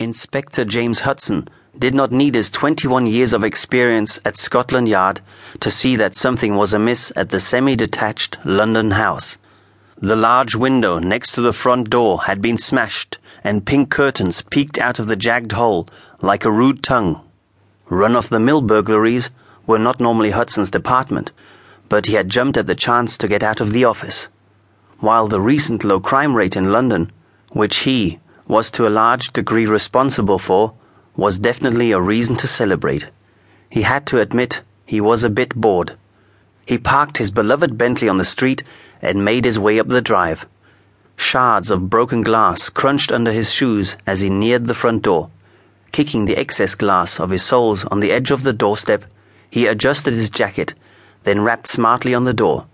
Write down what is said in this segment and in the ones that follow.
Inspector James Hudson did not need his 21 years of experience at Scotland Yard to see that something was amiss at the semi detached London house. The large window next to the front door had been smashed, and pink curtains peeked out of the jagged hole like a rude tongue. Run of the mill burglaries were not normally Hudson's department, but he had jumped at the chance to get out of the office. While the recent low crime rate in London, which he, was to a large degree responsible for was definitely a reason to celebrate. He had to admit he was a bit bored. He parked his beloved Bentley on the street and made his way up the drive. Shards of broken glass crunched under his shoes as he neared the front door. Kicking the excess glass of his soles on the edge of the doorstep, he adjusted his jacket, then rapped smartly on the door.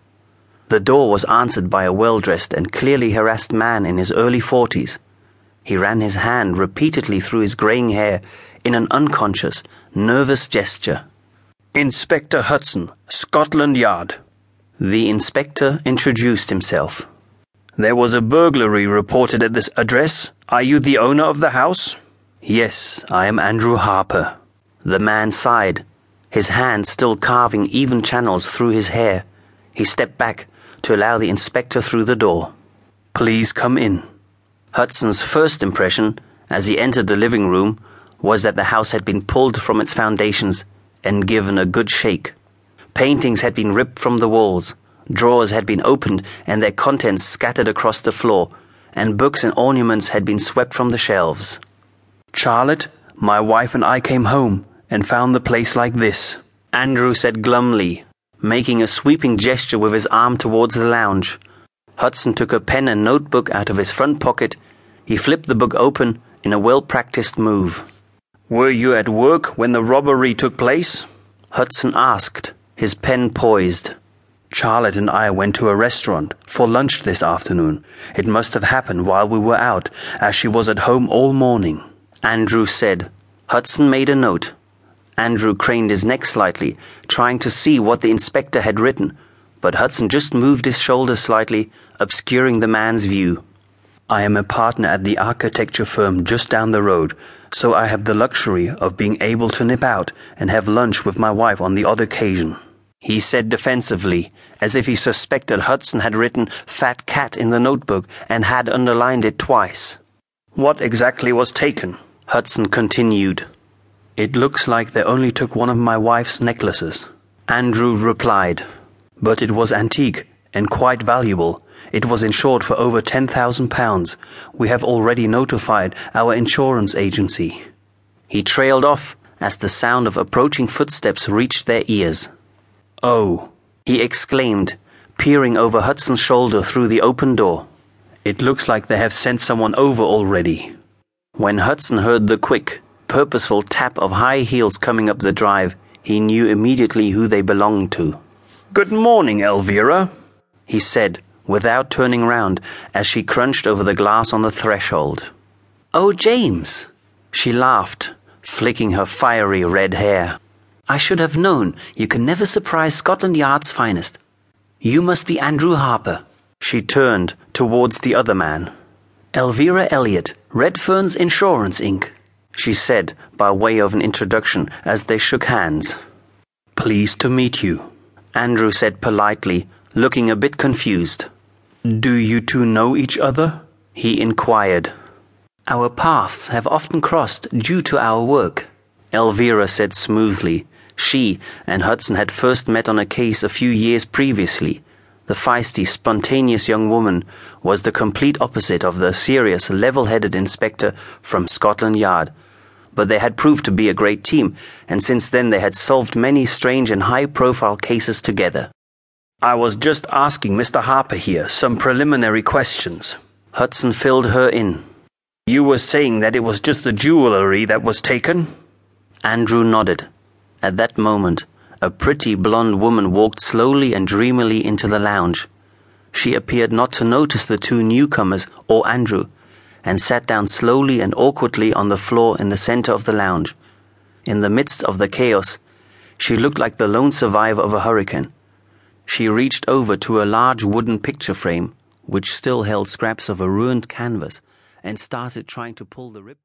The door was answered by a well dressed and clearly harassed man in his early forties. He ran his hand repeatedly through his graying hair in an unconscious, nervous gesture. Inspector Hudson, Scotland Yard. The inspector introduced himself. There was a burglary reported at this address. Are you the owner of the house? Yes, I am Andrew Harper. The man sighed, his hand still carving even channels through his hair. He stepped back to allow the inspector through the door. Please come in. Hudson's first impression, as he entered the living room, was that the house had been pulled from its foundations and given a good shake. Paintings had been ripped from the walls, drawers had been opened and their contents scattered across the floor, and books and ornaments had been swept from the shelves. Charlotte, my wife and I came home and found the place like this, Andrew said glumly, making a sweeping gesture with his arm towards the lounge. Hudson took a pen and notebook out of his front pocket. He flipped the book open in a well practiced move. Were you at work when the robbery took place? Hudson asked, his pen poised. Charlotte and I went to a restaurant for lunch this afternoon. It must have happened while we were out, as she was at home all morning. Andrew said. Hudson made a note. Andrew craned his neck slightly, trying to see what the inspector had written, but Hudson just moved his shoulder slightly obscuring the man's view. I am a partner at the architecture firm just down the road, so I have the luxury of being able to nip out and have lunch with my wife on the odd occasion. He said defensively, as if he suspected Hudson had written fat cat in the notebook and had underlined it twice. What exactly was taken? Hudson continued. It looks like they only took one of my wife's necklaces. Andrew replied. But it was antique and quite valuable it was insured for over £10,000. We have already notified our insurance agency. He trailed off as the sound of approaching footsteps reached their ears. Oh, he exclaimed, peering over Hudson's shoulder through the open door. It looks like they have sent someone over already. When Hudson heard the quick, purposeful tap of high heels coming up the drive, he knew immediately who they belonged to. Good morning, Elvira, he said, without turning round as she crunched over the glass on the threshold. Oh, James! She laughed, flicking her fiery red hair. I should have known you can never surprise Scotland Yard's finest. You must be Andrew Harper. She turned towards the other man. Elvira Elliot, Redfern's Insurance Inc., she said by way of an introduction as they shook hands. Pleased to meet you, Andrew said politely, looking a bit confused. Do you two know each other? he inquired. Our paths have often crossed due to our work, Elvira said smoothly. She and Hudson had first met on a case a few years previously. The feisty, spontaneous young woman was the complete opposite of the serious, level headed inspector from Scotland Yard. But they had proved to be a great team, and since then they had solved many strange and high profile cases together. I was just asking Mr. Harper here some preliminary questions. Hudson filled her in. You were saying that it was just the jewellery that was taken? Andrew nodded. At that moment, a pretty blonde woman walked slowly and dreamily into the lounge. She appeared not to notice the two newcomers or Andrew, and sat down slowly and awkwardly on the floor in the center of the lounge. In the midst of the chaos, she looked like the lone survivor of a hurricane. She reached over to a large wooden picture frame, which still held scraps of a ruined canvas, and started trying to pull the rip.